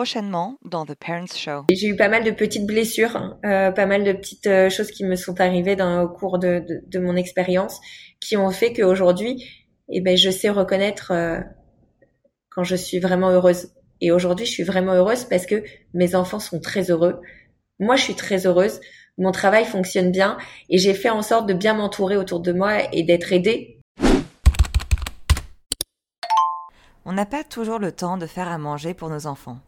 prochainement dans The Parents Show. J'ai eu pas mal de petites blessures, euh, pas mal de petites euh, choses qui me sont arrivées dans, au cours de, de, de mon expérience, qui ont fait qu'aujourd'hui, eh ben, je sais reconnaître euh, quand je suis vraiment heureuse. Et aujourd'hui, je suis vraiment heureuse parce que mes enfants sont très heureux. Moi, je suis très heureuse. Mon travail fonctionne bien et j'ai fait en sorte de bien m'entourer autour de moi et d'être aidée On n'a pas toujours le temps de faire à manger pour nos enfants.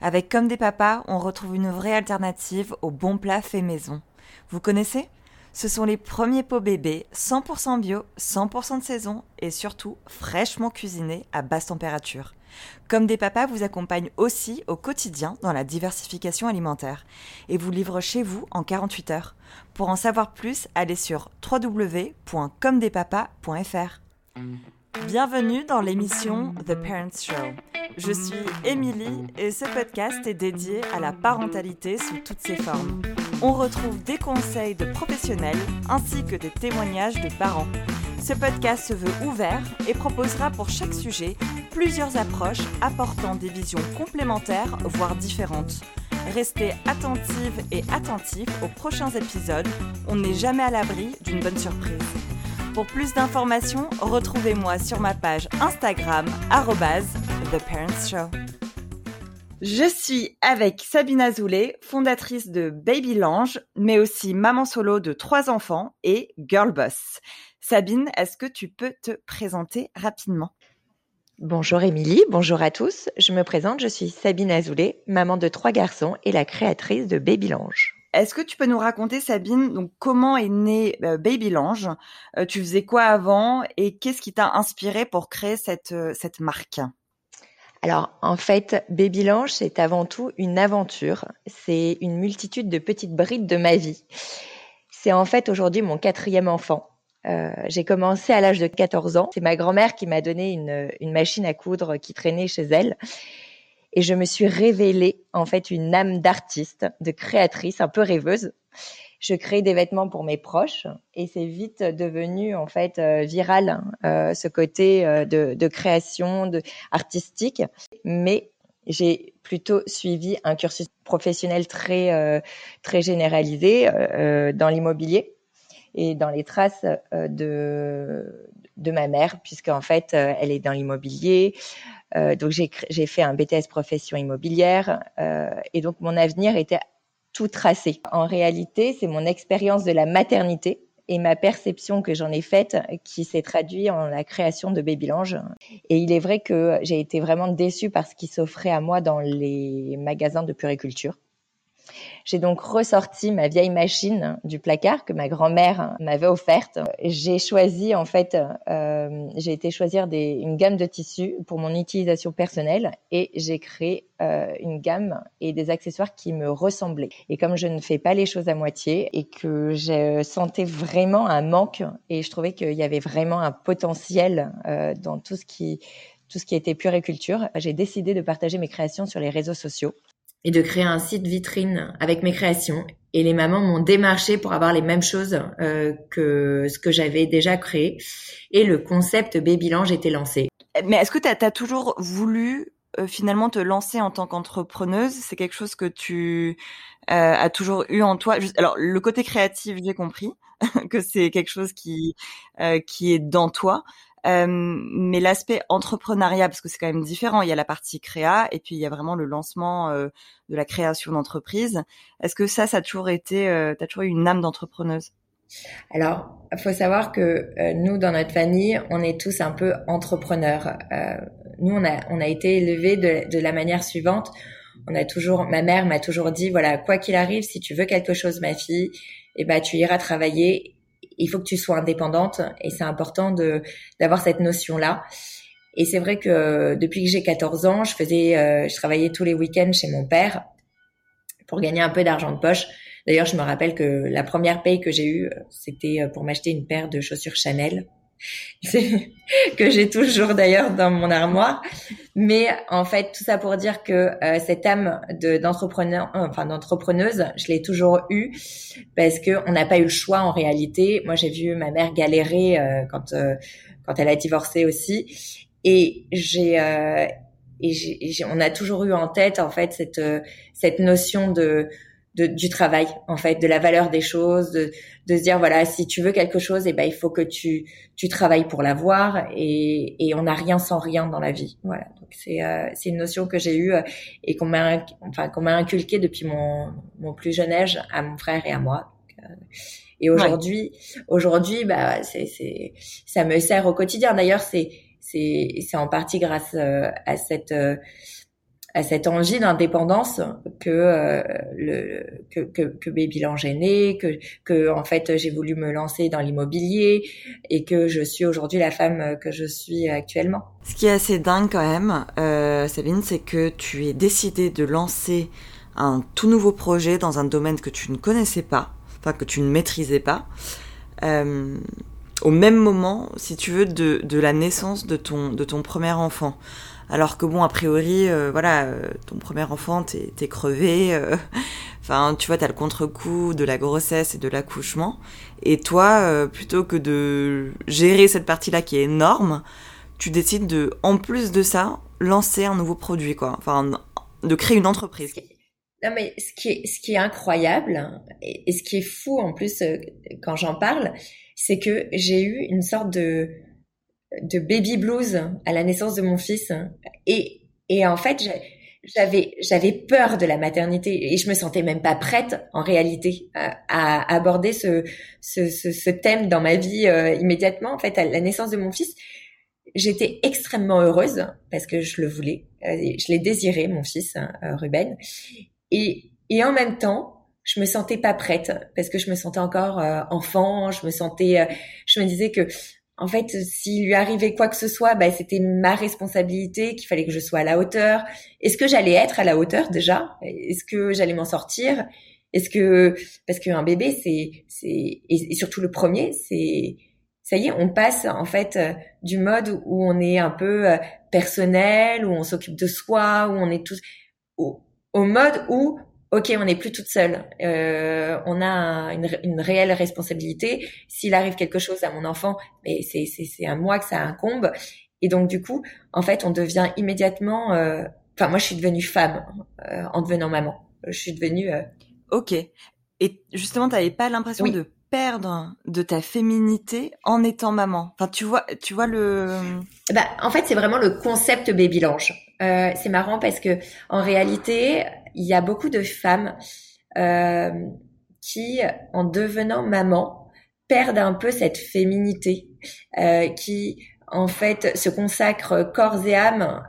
Avec Comme des papas, on retrouve une vraie alternative aux bons plats faits maison. Vous connaissez? Ce sont les premiers pots bébés 100% bio, 100% de saison et surtout fraîchement cuisinés à basse température. Comme des papas vous accompagne aussi au quotidien dans la diversification alimentaire et vous livre chez vous en 48 heures. Pour en savoir plus, allez sur www.comdespapas.fr. Bienvenue dans l'émission The Parents Show. Je suis Émilie et ce podcast est dédié à la parentalité sous toutes ses formes. On retrouve des conseils de professionnels ainsi que des témoignages de parents. Ce podcast se veut ouvert et proposera pour chaque sujet plusieurs approches apportant des visions complémentaires, voire différentes. Restez attentives et attentifs aux prochains épisodes, on n'est jamais à l'abri d'une bonne surprise. Pour plus d'informations, retrouvez-moi sur ma page Instagram, TheParentsShow. Je suis avec Sabine Azoulay, fondatrice de Baby Lange, mais aussi maman solo de trois enfants et girl boss. Sabine, est-ce que tu peux te présenter rapidement? Bonjour Émilie, bonjour à tous. Je me présente, je suis Sabine Azoulay, maman de trois garçons et la créatrice de Baby Lange. Est-ce que tu peux nous raconter, Sabine, donc comment est né euh, Baby Lange? Euh, Tu faisais quoi avant? Et qu'est-ce qui t'a inspiré pour créer cette, euh, cette marque? Alors, en fait, Baby Lange, c'est avant tout une aventure. C'est une multitude de petites brides de ma vie. C'est en fait aujourd'hui mon quatrième enfant. j'ai commencé à l'âge de 14 ans. C'est ma grand-mère qui m'a donné une, une machine à coudre qui traînait chez elle et je me suis révélée en fait une âme d'artiste, de créatrice, un peu rêveuse. Je crée des vêtements pour mes proches et c'est vite devenu en fait euh, viral euh, ce côté euh, de, de, création, de artistique. Mais j'ai plutôt suivi un cursus professionnel très très généralisé dans l'immobilier et dans les traces de de ma mère, puisqu'en fait, euh, elle est dans l'immobilier. Euh, donc, j'ai fait un BTS profession immobilière. Euh, et donc, mon avenir était tout tracé. En réalité, c'est mon expérience de la maternité et ma perception que j'en ai faite qui s'est traduit en la création de Babylange. Et il est vrai que j'ai été vraiment déçue par ce qui s'offrait à moi dans les magasins de puriculture. J'ai donc ressorti ma vieille machine du placard que ma grand-mère m'avait offerte. J'ai choisi en fait, euh, j'ai été choisir une gamme de tissus pour mon utilisation personnelle et j'ai créé euh, une gamme et des accessoires qui me ressemblaient. Et comme je ne fais pas les choses à moitié et que je sentais vraiment un manque et je trouvais qu'il y avait vraiment un potentiel euh, dans tout ce qui tout ce qui était puriculture, j'ai décidé de partager mes créations sur les réseaux sociaux et de créer un site vitrine avec mes créations. Et les mamans m'ont démarché pour avoir les mêmes choses euh, que ce que j'avais déjà créé. Et le concept Babylange était lancé. Mais est-ce que tu as, toujours voulu euh, finalement te lancer en tant qu'entrepreneuse? C'est quelque chose que tu euh, as toujours eu en toi? Alors le côté créatif, j'ai compris que c'est quelque chose qui euh, qui est dans toi. Euh, mais l'aspect entrepreneuriat, parce que c'est quand même différent, il y a la partie créa et puis il y a vraiment le lancement euh, de la création d'entreprise. Est-ce que ça, ça a toujours été, euh, t'as toujours eu une âme d'entrepreneuse? Alors, il faut savoir que euh, nous, dans notre famille, on est tous un peu entrepreneurs. nous, on a, on a été élevés de, de la manière suivante. On a toujours, ma mère m'a toujours dit, voilà, quoi qu'il arrive, si tu veux quelque chose, ma fille, eh ben, tu iras travailler il faut que tu sois indépendante et c'est important de d'avoir cette notion là. Et c'est vrai que depuis que j'ai 14 ans, je faisais, euh, je travaillais tous les week-ends chez mon père pour gagner un peu d'argent de poche. D'ailleurs, je me rappelle que la première paye que j'ai eue, c'était pour m'acheter une paire de chaussures Chanel. que j'ai toujours d'ailleurs dans mon armoire. Mais en fait, tout ça pour dire que euh, cette âme de d'entrepreneur, enfin d'entrepreneuse, je l'ai toujours eue parce que on n'a pas eu le choix en réalité. Moi, j'ai vu ma mère galérer euh, quand euh, quand elle a divorcé aussi, et j'ai et on a toujours eu en tête en fait cette cette notion de de, du travail en fait, de la valeur des choses, de, de se dire voilà si tu veux quelque chose, et eh ben il faut que tu tu travailles pour l'avoir et, et on n'a rien sans rien dans la vie. Voilà donc c'est euh, c'est une notion que j'ai eue euh, et qu'on m'a enfin qu'on m'a inculqué depuis mon mon plus jeune âge à mon frère et à moi. Euh, et aujourd'hui aujourd'hui bah c'est c'est ça me sert au quotidien. D'ailleurs c'est c'est c'est en partie grâce à cette à cette envie d'indépendance que euh, le que, que, que Baby né, que que en fait j'ai voulu me lancer dans l'immobilier et que je suis aujourd'hui la femme que je suis actuellement. Ce qui est assez dingue quand même, euh, Sabine, c'est que tu es décidée de lancer un tout nouveau projet dans un domaine que tu ne connaissais pas, enfin que tu ne maîtrisais pas. Euh, au même moment, si tu veux, de, de la naissance de ton, de ton premier enfant. Alors que bon, a priori, euh, voilà, euh, ton premier enfant, t'es, t'es crevé. Euh, enfin, tu vois, t'as le contre-coup de la grossesse et de l'accouchement. Et toi, plutôt que de gérer cette partie-là qui est énorme, tu décides de, en plus de ça, lancer un nouveau produit, quoi. Enfin, de créer une entreprise. Non, mais ce qui est, ce qui est incroyable et ce qui est fou en plus quand j'en parle, c'est que j'ai eu une sorte de de baby blues à la naissance de mon fils. Et et en fait j'avais j'avais peur de la maternité et je me sentais même pas prête en réalité à, aborder ce, ce, ce thème dans ma vie euh, immédiatement. En fait à la naissance de mon fils j'étais extrêmement heureuse parce que je le voulais euh, je l'ai désiré mon fils euh, Ruben. Et et en même temps je me sentais pas prête parce que je me sentais encore enfant, je me sentais, je me disais que en fait, s'il lui arrivait quoi que ce soit, bah, c'était ma responsabilité, qu'il fallait que je sois à la hauteur. Est-ce que j'allais être à la hauteur déjà? Est-ce que j'allais m'en sortir? Est-ce que parce qu'un bébé, c'est c'est et, surtout le premier, c'est ça y est, on passe en fait du mode où on est un peu euh, personnel, où on s'occupe de soi, où on est tous au, au mode où ok, on n'est plus toute seule. Euh, on a une, une, réelle responsabilité. S'il arrive quelque chose à mon enfant, mais c'est c'est à moi que ça incombe. Et donc du coup, en fait, on devient immédiatement. Euh, enfin, moi, je suis devenue femme euh, en devenant maman. Je suis devenue. Euh, ok. Et justement, tu n'avais pas l'impression de perdre de ta féminité en étant maman? Enfin, tu vois, tu vois le. Bah, en fait, c'est vraiment le concept baby lange. Euh, c'est marrant parce que en réalité, il y a beaucoup de femmes euh, qui, en devenant maman, perdent un peu cette féminité, euh, qui en fait se consacrent corps et âme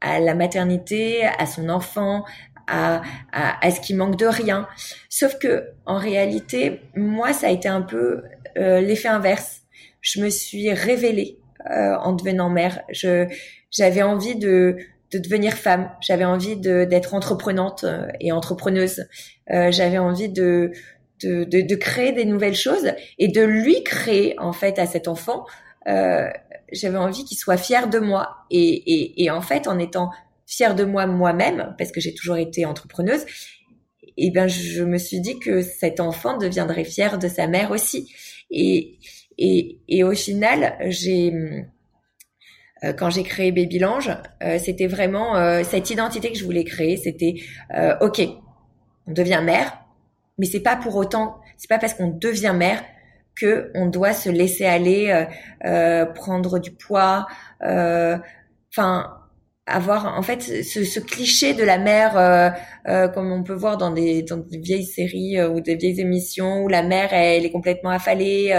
à, la maternité, à son enfant, à, à, ce qui manque de rien. Sauf que en réalité, moi, ça a été un peu euh, l'effet inverse. Je me suis révélée euh, en devenant mère. Je j'avais envie de de devenir femme. J'avais envie d'être entreprenante euh, et entrepreneuse. Euh, j'avais envie de, de, de, de, créer des nouvelles choses et de lui créer en fait à cet enfant. Euh, j'avais envie qu'il soit fier de moi et, et, et en fait en étant fier de moi moi-même parce que j'ai toujours été entrepreneuse. Et eh ben je me suis dit que cet enfant deviendrait fier de sa mère aussi. Et, et, et au final, j'ai quand j'ai créé Babylange, euh, c'était vraiment euh, cette identité que je voulais créer. C'était ok, on devient mère, mais c'est pas pour autant, c'est pas parce qu'on devient mère que on doit se laisser aller, prendre du poids, enfin avoir en fait ce, ce, cliché de la mère comme on peut voir dans des, dans des vieilles séries ou des vieilles émissions où la mère elle est complètement affalée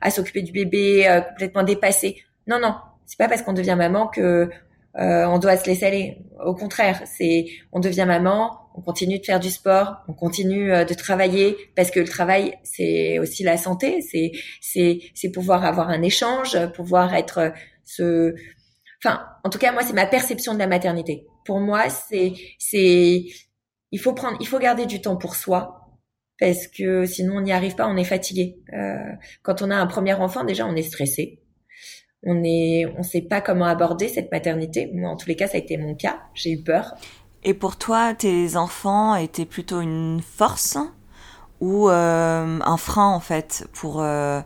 à s'occuper du bébé complètement dépassée non non c'est pas parce qu'on devient maman que euh, on doit se laisser aller. Au contraire, c'est on devient maman, on continue de faire du sport, on continue euh, de travailler parce que le travail c'est aussi la santé, c'est c'est c'est pouvoir avoir un échange, pouvoir être ce enfin en tout cas moi c'est ma perception de la maternité. Pour moi, c'est c'est il faut prendre il faut garder du temps pour soi parce que sinon on n'y arrive pas, on est fatigué. Euh, quand on a un premier enfant déjà on est stressé on est, on sait pas comment aborder cette maternité. Moi, en tous les cas, ça a été mon cas. J'ai eu peur. Et pour toi, tes enfants étaient plutôt une force ou euh, un frein en fait pour euh,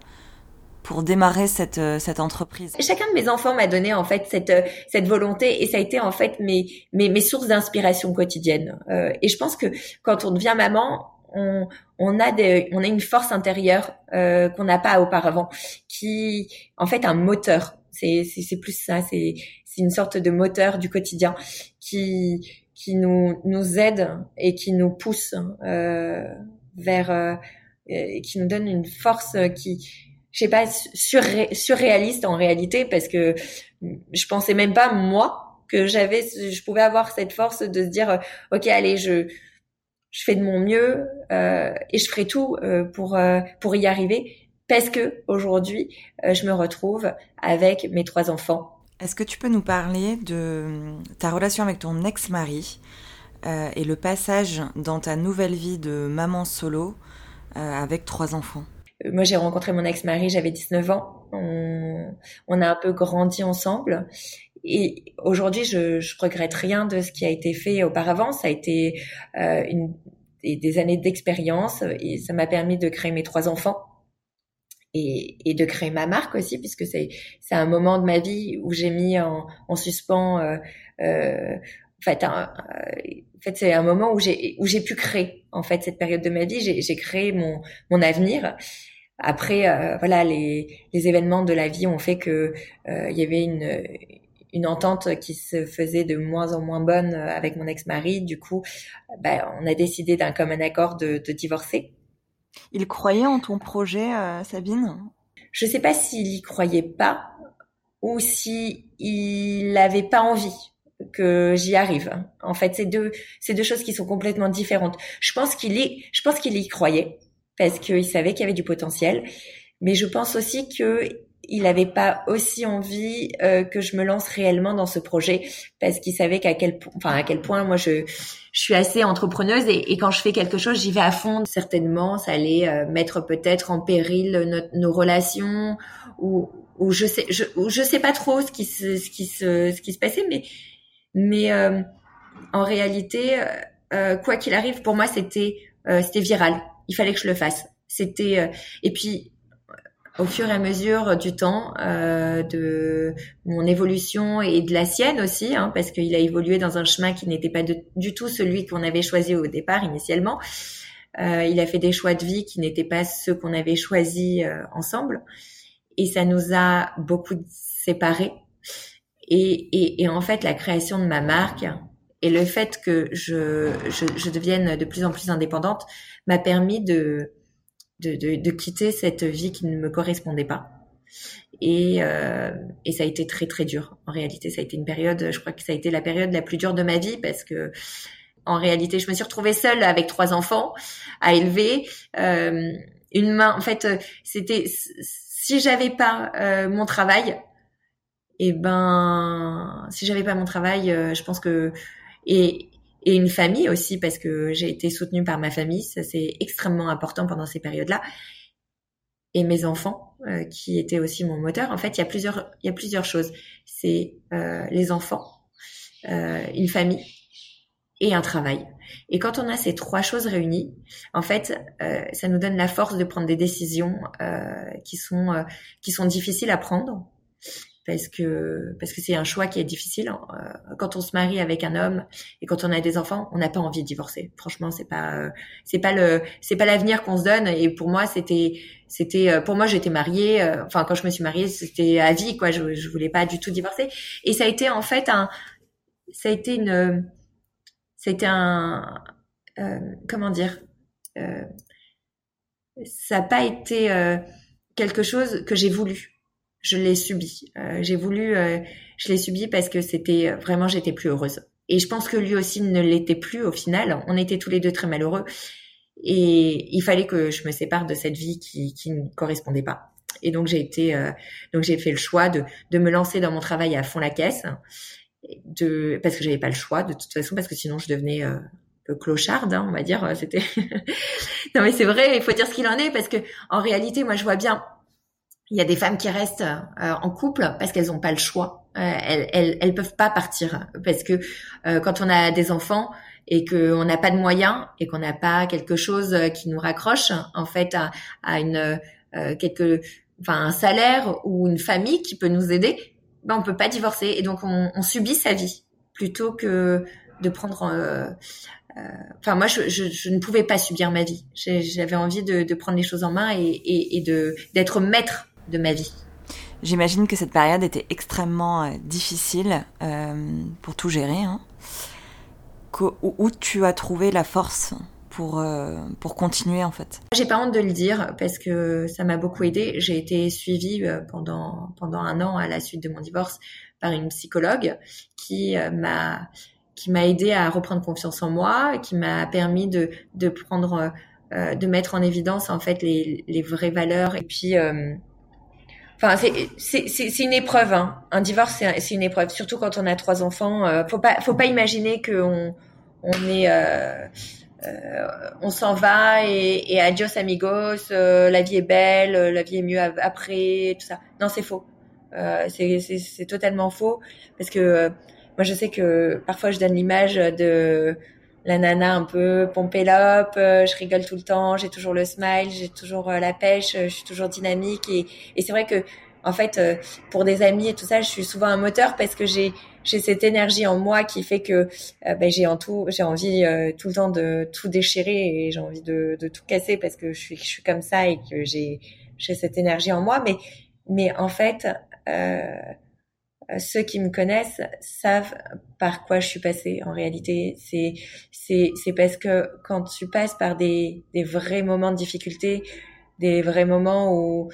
pour démarrer cette cette entreprise? Chacun de mes enfants m'a donné en fait cette cette volonté et ça a été en fait mes mes, mes sources d'inspiration quotidienne. et je pense que quand on devient maman, on, on a des, on a une force intérieure euh, qu'on n'a pas auparavant, qui en fait un moteur. C'est c'est plus ça. C'est c'est une sorte de moteur du quotidien qui qui nous nous aide et qui nous pousse euh, vers euh, qui nous donne une force qui je sais pas surréaliste en réalité parce que je pensais même pas moi que j'avais je pouvais avoir cette force de se dire ok allez je je fais de mon mieux euh, et je ferai tout euh, pour euh, pour y arriver parce que aujourd'hui je me retrouve avec mes trois enfants. Est-ce que tu peux nous parler de ta relation avec ton ex-mari et le passage dans ta nouvelle vie de maman solo avec trois enfants? Moi, j'ai rencontré mon ex-mari, j'avais 19 ans. On, on, a un peu grandi ensemble. Et aujourd'hui, je, je regrette rien de ce qui a été fait auparavant. Ça a été euh, une, des, années d'expérience et ça m'a permis de créer mes trois enfants et, et, de créer ma marque aussi, puisque c'est c'est un moment de ma vie où j'ai mis en, en suspens. Euh, euh, en fait, un, en fait, c'est un moment où j'ai où j'ai pu créer en fait cette période de ma vie. J'ai créé mon mon avenir. Après, euh, voilà, les, les événements de la vie ont fait que euh, il y avait une une entente qui se faisait de moins en moins bonne avec mon ex-mari. Du coup, ben, on a décidé d'un commun accord de, de, divorcer. Il croyait en ton projet, euh, Sabine? Je ne sais pas s'il y croyait pas ou si il n'avait pas envie que j'y arrive. En fait, c'est deux, c'est deux choses qui sont complètement différentes. Je pense qu'il y, je pense qu'il y croyait parce qu'il savait qu'il y avait du potentiel, mais je pense aussi que il n'avait pas aussi envie euh, que je me lance réellement dans ce projet parce qu'il savait qu'à quel point, enfin à quel point moi je je suis assez entrepreneuse et, et quand je fais quelque chose j'y vais à fond. Certainement, ça allait euh, mettre peut-être en péril nos relations ou ou je sais je je sais pas trop ce qui se ce qui se ce qui se passait, mais mais euh, en réalité quoi qu'il arrive pour moi c'était c'était viral. Il fallait que je le fasse. C'était et puis au fur et à mesure du temps, euh, de mon évolution et de la sienne aussi, hein, parce qu'il a évolué dans un chemin qui n'était pas du tout celui qu'on avait choisi au départ initialement. Euh, il a fait des choix de vie qui n'étaient pas ceux qu'on avait choisis euh, ensemble, et ça nous a beaucoup séparés. Et, et, et, en fait, la création de ma marque et le fait que je, je, je devienne de plus en plus indépendante m'a permis de de, de, de, quitter cette vie qui ne me correspondait pas. Et, euh, et ça a été très très dur. En réalité, ça a été une période, je crois que ça a été la période la plus dure de ma vie parce que en réalité, je me suis retrouvée seule avec trois enfants à élever. Euh, une main, en fait, c'était si j'avais pas euh, mon travail, et eh ben, si j'avais pas mon travail, euh, je pense que et et une famille aussi parce que j'ai été soutenue par ma famille, ça c'est extrêmement important pendant ces périodes-là. Et mes enfants euh, qui étaient aussi mon moteur. En fait, il y a plusieurs il y a plusieurs choses. C'est euh, les enfants, euh, une famille et un travail. Et quand on a ces trois choses réunies, en fait, euh, ça nous donne la force de prendre des décisions euh, qui sont qui sont difficiles à prendre parce que parce que c'est un choix qui est difficile. Euh, quand on se marie avec un homme et quand on a des enfants, on n'a pas envie de divorcer. Franchement, c'est pas euh, c'est pas le c'est pas l'avenir qu'on se donne. Et pour moi, c'était c'était euh, pour moi j'étais mariée. enfin, quand je me suis mariée, c'était à vie quoi. Je, je voulais pas du tout divorcer. Et ça a été en fait un ça a été une ça un comment dire ça n'a pas été quelque chose que j'ai voulu je l'ai subi. Euh, j'ai voulu, euh, je l'ai subi parce que c'était vraiment, j'étais plus heureuse. Et je pense que lui aussi ne l'était plus au final. On était tous les deux très malheureux. Et il fallait que je me sépare de cette vie qui, qui ne correspondait pas. Et donc j'ai été, euh, donc j'ai fait le choix de, de me lancer dans mon travail à fond la caisse, de parce que j'avais pas le choix de toute façon parce que sinon je devenais peu clocharde, hein, on va dire. C'était non mais c'est vrai, il faut dire ce qu'il en est parce que en réalité, moi je vois bien il y a des femmes qui restent euh, en couple parce qu'elles n'ont pas le choix. Euh, elles, elles, peuvent pas partir parce que euh, quand on a des enfants et qu'on n'a pas de moyens et qu'on n'a pas quelque chose qui nous raccroche en fait à, à une quelque enfin un salaire ou une famille qui peut nous aider, ben on peut pas divorcer et donc on, on subit sa vie plutôt que de prendre. Euh, euh, enfin, moi, je, je, je, ne pouvais pas subir ma vie. J'avais envie de, de, prendre les choses en main et, et, et d'être maître de ma vie. J'imagine que cette période était extrêmement euh, difficile euh, pour tout gérer. Hein. où, où, tu as trouvé la force pour, euh, pour continuer en fait? J'ai pas honte de le dire parce que ça m'a beaucoup aidé. J'ai été suivie pendant, pendant un an à la suite de mon divorce par une psychologue qui m'a qui m'a aidé à reprendre confiance en moi, qui m'a permis de, de prendre, euh, de mettre en évidence en fait les, les vraies valeurs. Et puis, euh, enfin, c'est une épreuve. Hein. Un divorce, c'est une épreuve, surtout quand on a trois enfants. Euh, faut pas, faut pas imaginer qu'on on est euh, euh, on s'en va et, et, adios amigos, euh, la vie est belle, euh, la vie est mieux après, tout ça. Non, c'est faux. c'est totalement faux parce que moi je sais que parfois je donne l'image de la nana un peu pompélope, je rigole tout le temps, j'ai toujours le smile, j'ai toujours la pêche, je suis toujours dynamique et, et c'est vrai que en fait pour des amis et tout ça, je suis souvent un moteur parce que j'ai j'ai cette énergie en moi qui fait que euh, ben, j'ai en tout j'ai envie euh, tout le temps de tout déchirer et j'ai envie de, de, tout casser parce que je suis je suis comme ça et que j'ai j'ai cette énergie en moi. Mais mais en fait euh, ceux qui me connaissent savent par quoi je suis passée en réalité. C'est c'est c'est parce que quand tu passes par des des vrais moments de difficulté des vrais moments où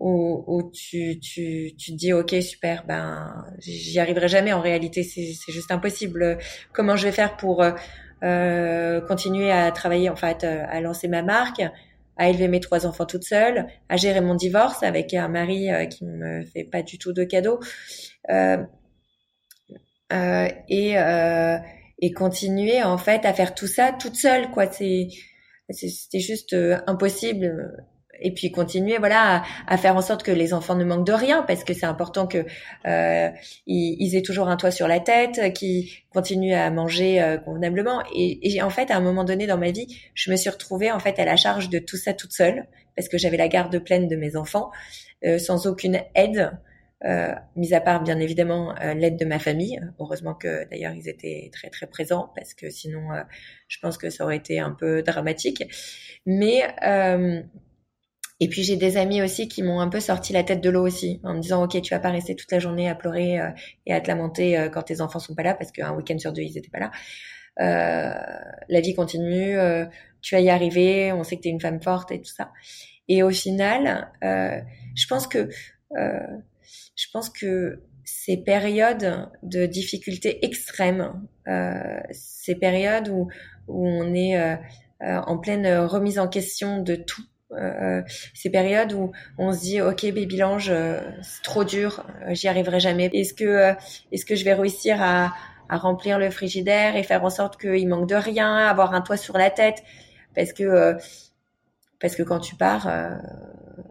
où, où tu, tu, tu te dis ok super ben j'y arriverai jamais en réalité. C'est juste impossible. Comment je vais faire pour euh, continuer à travailler en fait à lancer ma marque? À élever mes trois enfants toute seule à gérer mon divorce avec un mari euh, qui me fait pas du tout de cadeaux euh, euh, et et continuer en fait à faire tout ça toute seule quoi. C'était juste impossible et puis continuer voilà à, à, faire en sorte que les enfants ne manquent de rien parce que c'est important que euh, ils, ils, aient toujours un toit sur la tête, qu'ils continuent à manger euh, convenablement et, et, en fait à un moment donné dans ma vie, je me suis retrouvée en fait à la charge de tout ça toute seule parce que j'avais la garde pleine de mes enfants euh, sans aucune aide. Euh, mis à part bien évidemment euh, l'aide de ma famille. Heureusement que d'ailleurs ils étaient très très présents parce que sinon euh, je pense que ça aurait été un peu dramatique. Mais euh, et puis j'ai des amis aussi qui m'ont un peu sorti la tête de l'eau aussi, en me disant ok tu vas pas rester toute la journée à pleurer euh, et à te lamenter euh, quand tes enfants sont pas là parce qu'un week-end sur deux ils étaient pas là. Euh, la vie continue, euh, tu vas y arriver, on sait que tu es une femme forte et tout ça. Et au final, euh, je pense que je pense que ces périodes de difficultés extrêmes, ces périodes où où on est en pleine remise en question de tout euh, ces périodes où on se dit ok baby l'ange euh, c'est trop dur euh, j'y arriverai jamais. Est-ce que est-ce que je vais réussir à, à, remplir le frigidaire et faire en sorte qu'il manque de rien avoir un toit sur la tête? Parce que parce que quand tu pars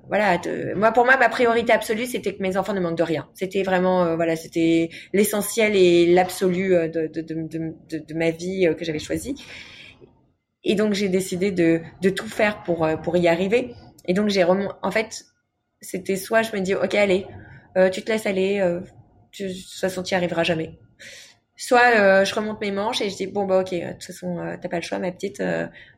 voilà te... moi pour moi ma priorité absolue c'était que mes enfants ne manquent de rien. C'était vraiment voilà c'était l'essentiel et l'absolu de de, de, de, de, ma vie que j'avais choisi et donc j'ai décidé de, de tout faire pour euh, pour y arriver. Et donc j'ai en fait c'était soit je me dis ok allez euh, tu te laisses aller, euh, tu, de toute façon tu n'y arriveras jamais. Soit euh, je remonte mes manches et je dis bon bah ok de toute façon euh, t'as pas le choix ma petite,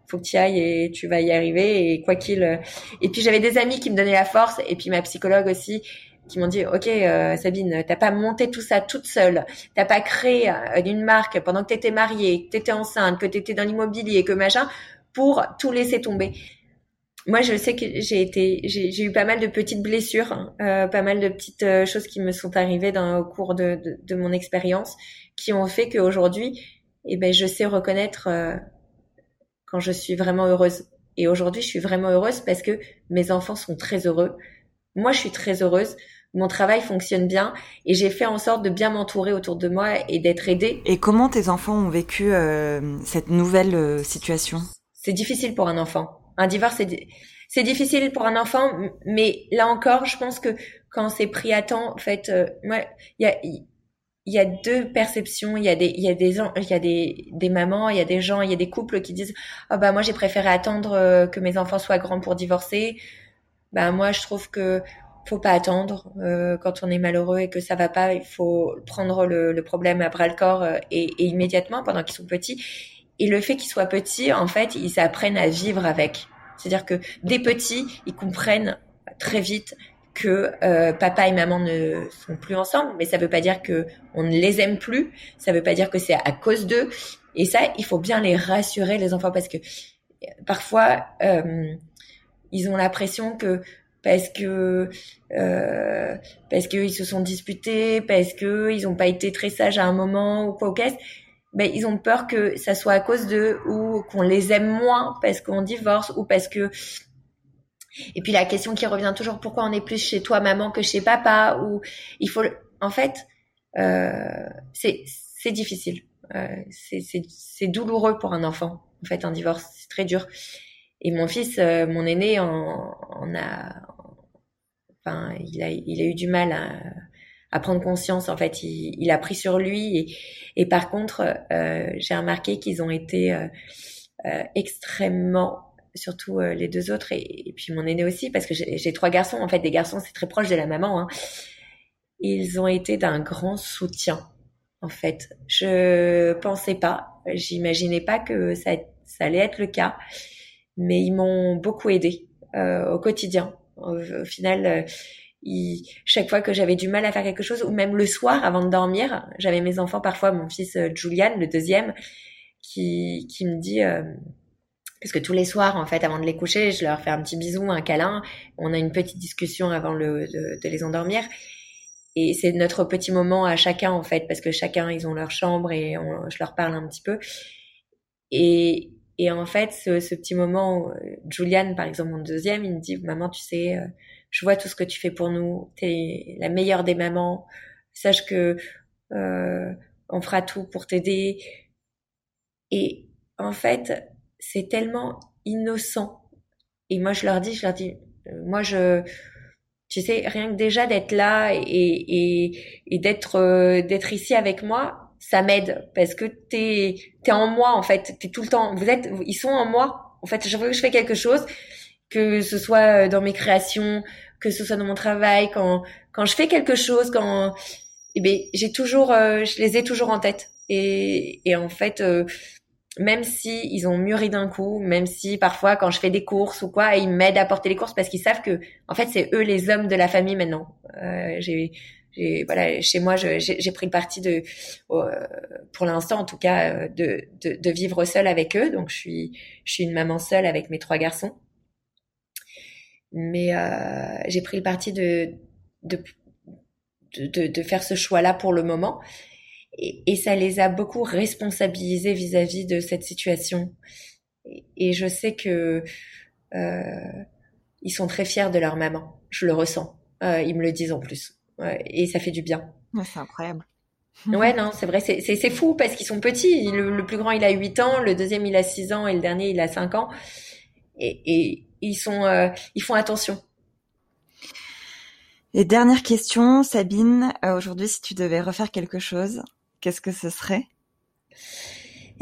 faut que tu ailles et tu vas y arriver et quoi qu'il. Et puis j'avais des amis qui me donnaient la force et puis ma psychologue aussi qui m'ont dit ok euh, Sabine t'as pas monté tout ça toute seule. T'as pas créé euh, une marque pendant que t'étais mariée que t'étais enceinte que t'étais dans l'immobilier que machin pour tout laisser tomber. Moi je sais que j'ai été j'ai eu pas mal de petites blessures hein, euh, pas mal de petites euh, choses qui me sont arrivées au cours de, mon expérience qui ont fait qu'aujourd'hui eh ben je sais reconnaître quand je suis vraiment heureuse. Et aujourd'hui je suis vraiment heureuse parce que mes enfants sont très heureux. Moi je suis très heureuse mon travail fonctionne bien et j'ai fait en sorte de bien m'entourer autour de moi et d'être aidée. Et comment tes enfants ont vécu euh, cette nouvelle euh, situation? C'est difficile pour un enfant. Un divorce, c'est, difficile pour un enfant, mais là encore, je pense que quand c'est pris à temps, en fait, euh, il y a, y a deux perceptions. Il y a des, il y a des, il y a des, des mamans, il y a des gens, il y a des couples qui disent, ah oh bah moi j'ai préféré attendre euh, que mes enfants soient grands pour divorcer. Bah moi je trouve que faut pas attendre euh, quand on est malheureux et que ça va pas. Il faut prendre le, le problème à bras le corps euh, et, et, immédiatement pendant qu'ils sont petits. Et le fait qu'ils soient petits, en fait, ils apprennent à vivre avec. C'est-à-dire que des petits, ils comprennent très vite que euh, papa et maman ne sont plus ensemble, mais ça veut pas dire que on ne les aime plus. Ça veut pas dire que c'est à cause d'eux. Et ça, il faut bien les rassurer les enfants parce que parfois euh, ils ont l'impression que parce que euh, parce qu'ils se sont disputés, parce que ils ont pas été très sages à un moment ou quoi au caisse, ben ils ont peur que ça soit à cause d'eux ou qu'on les aime moins parce qu'on divorce ou parce que et puis la question qui revient toujours pourquoi on est plus chez toi maman que chez papa ou il faut en fait euh, c'est c'est difficile. Euh, c'est c'est douloureux pour un enfant en fait un divorce c'est très dur et mon fils, euh, mon aîné, on, on, a, enfin, il a, il a eu du mal à, à prendre conscience. En fait, il, il, a pris sur lui. Et, et par contre, euh, j'ai remarqué qu'ils ont été euh, euh extrêmement, surtout euh, les deux autres, et, et, puis mon aîné aussi, parce que j'ai trois garçons. En fait, des garçons, c'est très proche de la maman. Hein. Ils ont été d'un grand soutien. En fait, je pensais pas, j'imaginais pas que ça, ça allait être le cas mais ils m'ont beaucoup aidé euh, au quotidien. Au, final, euh, chaque fois que j'avais du mal à faire quelque chose, ou même le soir avant de dormir, j'avais mes enfants, parfois mon fils euh, Julian, le deuxième, qui, qui me dit, euh, parce que tous les soirs, en fait, avant de les coucher, je leur fais un petit bisou, un câlin, on a une petite discussion avant le, de, de les endormir. Et c'est notre petit moment à chacun, en fait, parce que chacun, ils ont leur chambre et on, je leur parle un petit peu. Et, et en fait, ce, ce petit moment, où, euh, Julian, par exemple, mon deuxième, il me dit, maman, tu sais, euh, je vois tout ce que tu fais pour nous. T'es la meilleure des mamans. Sache que euh, on fera tout pour t'aider. Et en fait, c'est tellement innocent. Et moi, je leur dis, je leur dis, euh, moi, je, tu sais, rien que déjà d'être là et, et, et d'être d'être ici avec moi, ça m'aide parce que t'es t'es en moi en fait. T'es tout le temps vous êtes ils sont en moi en fait. Chaque fois que je fais quelque chose que ce soit euh, dans mes créations que ce soit dans mon travail quand quand je fais quelque chose quand eh ben j'ai toujours euh, je les ai toujours en tête. Et et en fait euh, même si ils ont mûri d'un coup, même si parfois quand je fais des courses ou quoi, ils m'aident à porter les courses parce qu'ils savent que en fait c'est eux les hommes de la famille maintenant. Euh, j'ai et voilà, chez moi, j'ai pris le parti de, euh, pour l'instant en tout cas, de, de, de, vivre seule avec eux. Donc je suis, je suis une maman seule avec mes trois garçons. Mais euh, j'ai pris le parti de, de, de, de faire ce choix-là pour le moment. Et, et, ça les a beaucoup responsabilisés vis-à-vis de cette situation. Et, et je sais que euh, ils sont très fiers de leur maman. Je le ressens. Euh, ils me le disent en plus et ça fait du bien. c'est incroyable. Ouais, non, c'est vrai, c'est fou parce qu'ils sont petits. Le, plus grand, il a 8 ans, le deuxième, il a 6 ans et le dernier, il a 5 ans. Et, et ils sont, euh, ils font attention. Et dernière question, Sabine, euh, aujourd'hui, si tu devais refaire quelque chose, qu'est-ce que ce serait?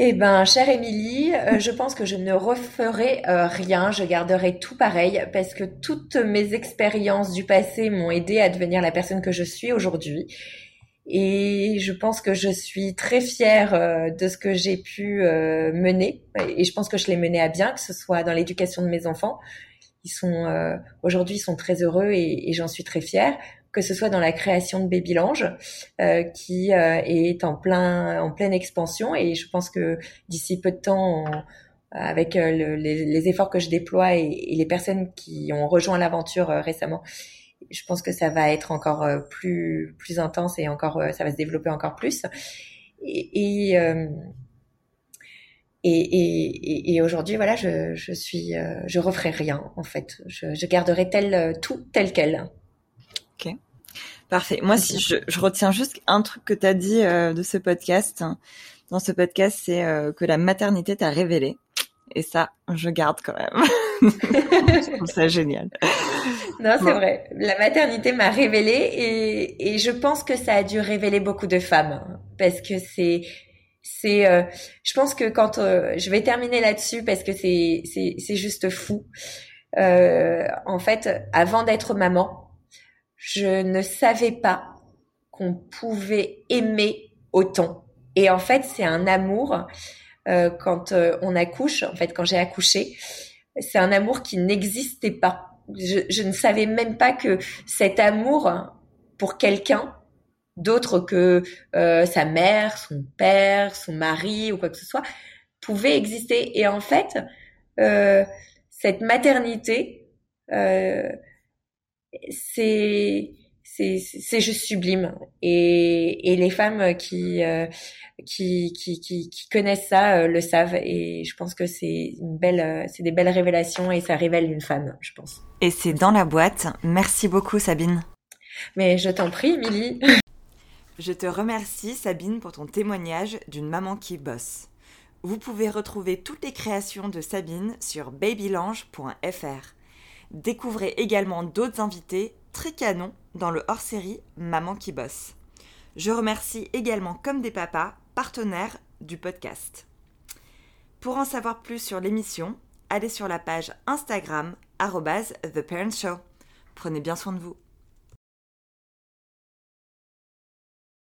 Eh ben, chère Émilie, euh, je pense que je ne referai euh, rien, je garderai tout pareil parce que toutes mes expériences du passé m'ont aidé à devenir la personne que je suis aujourd'hui. Et je pense que je suis très fière euh, de ce que j'ai pu mener. Et je pense que je l'ai mené à bien, que ce soit dans l'éducation de mes enfants. Ils sont aujourd'hui, sont très heureux et j'en suis très fière que ce soit dans la création de Babylange, euh, qui euh, est en plein en pleine expansion et je pense que d'ici peu de temps, avec euh, le, les, les, efforts que je déploie et, et les personnes qui ont rejoint l'aventure euh, récemment, je pense que ça va être encore euh, plus plus intense et encore ça va se développer encore plus. Et, et et, et, aujourd'hui, voilà, je, je suis, je referai rien en fait. Je, je garderai tel tout tel quel. Ok. Parfait. Moi, si je, je, retiens juste un truc que tu as dit euh, de ce podcast. Dans ce podcast, c'est euh, que la maternité t'a révélé. Et ça, je garde quand même. je trouve ça génial. Non, c'est vrai. La maternité m'a révélé et, et je pense que ça a dû révéler beaucoup de femmes parce que c'est c'est euh, je pense que quand euh, je vais terminer là-dessus parce que c'est c'est c'est juste fou. Euh, en fait, avant d'être maman, je ne savais pas qu'on pouvait aimer autant. Et en fait, c'est un amour euh, quand euh, on accouche. En fait, quand j'ai accouché, c'est un amour qui n'existait pas. Je, je, ne savais même pas que cet amour pour quelqu'un d'autre que euh, sa mère, son père, son mari ou quoi que ce soit pouvait exister. Et en fait, euh, cette maternité, euh, c'est c'est juste sublime. Et, et les femmes qui, euh, qui, qui, qui, qui connaissent ça euh, le savent. Et je pense que c'est une belle euh, c'est des belles révélations et ça révèle une femme je pense. Et c'est dans la boîte. Merci beaucoup Sabine. Mais je t'en prie Milly. Je te remercie Sabine pour ton témoignage d'une maman qui bosse. Vous pouvez retrouver toutes les créations de Sabine sur babylange.fr Découvrez également d'autres invités très canons dans le hors-série Maman qui bosse. Je remercie également Comme des papas, partenaires du podcast. Pour en savoir plus sur l'émission, allez sur la page Instagram The. Prenez bien soin de vous.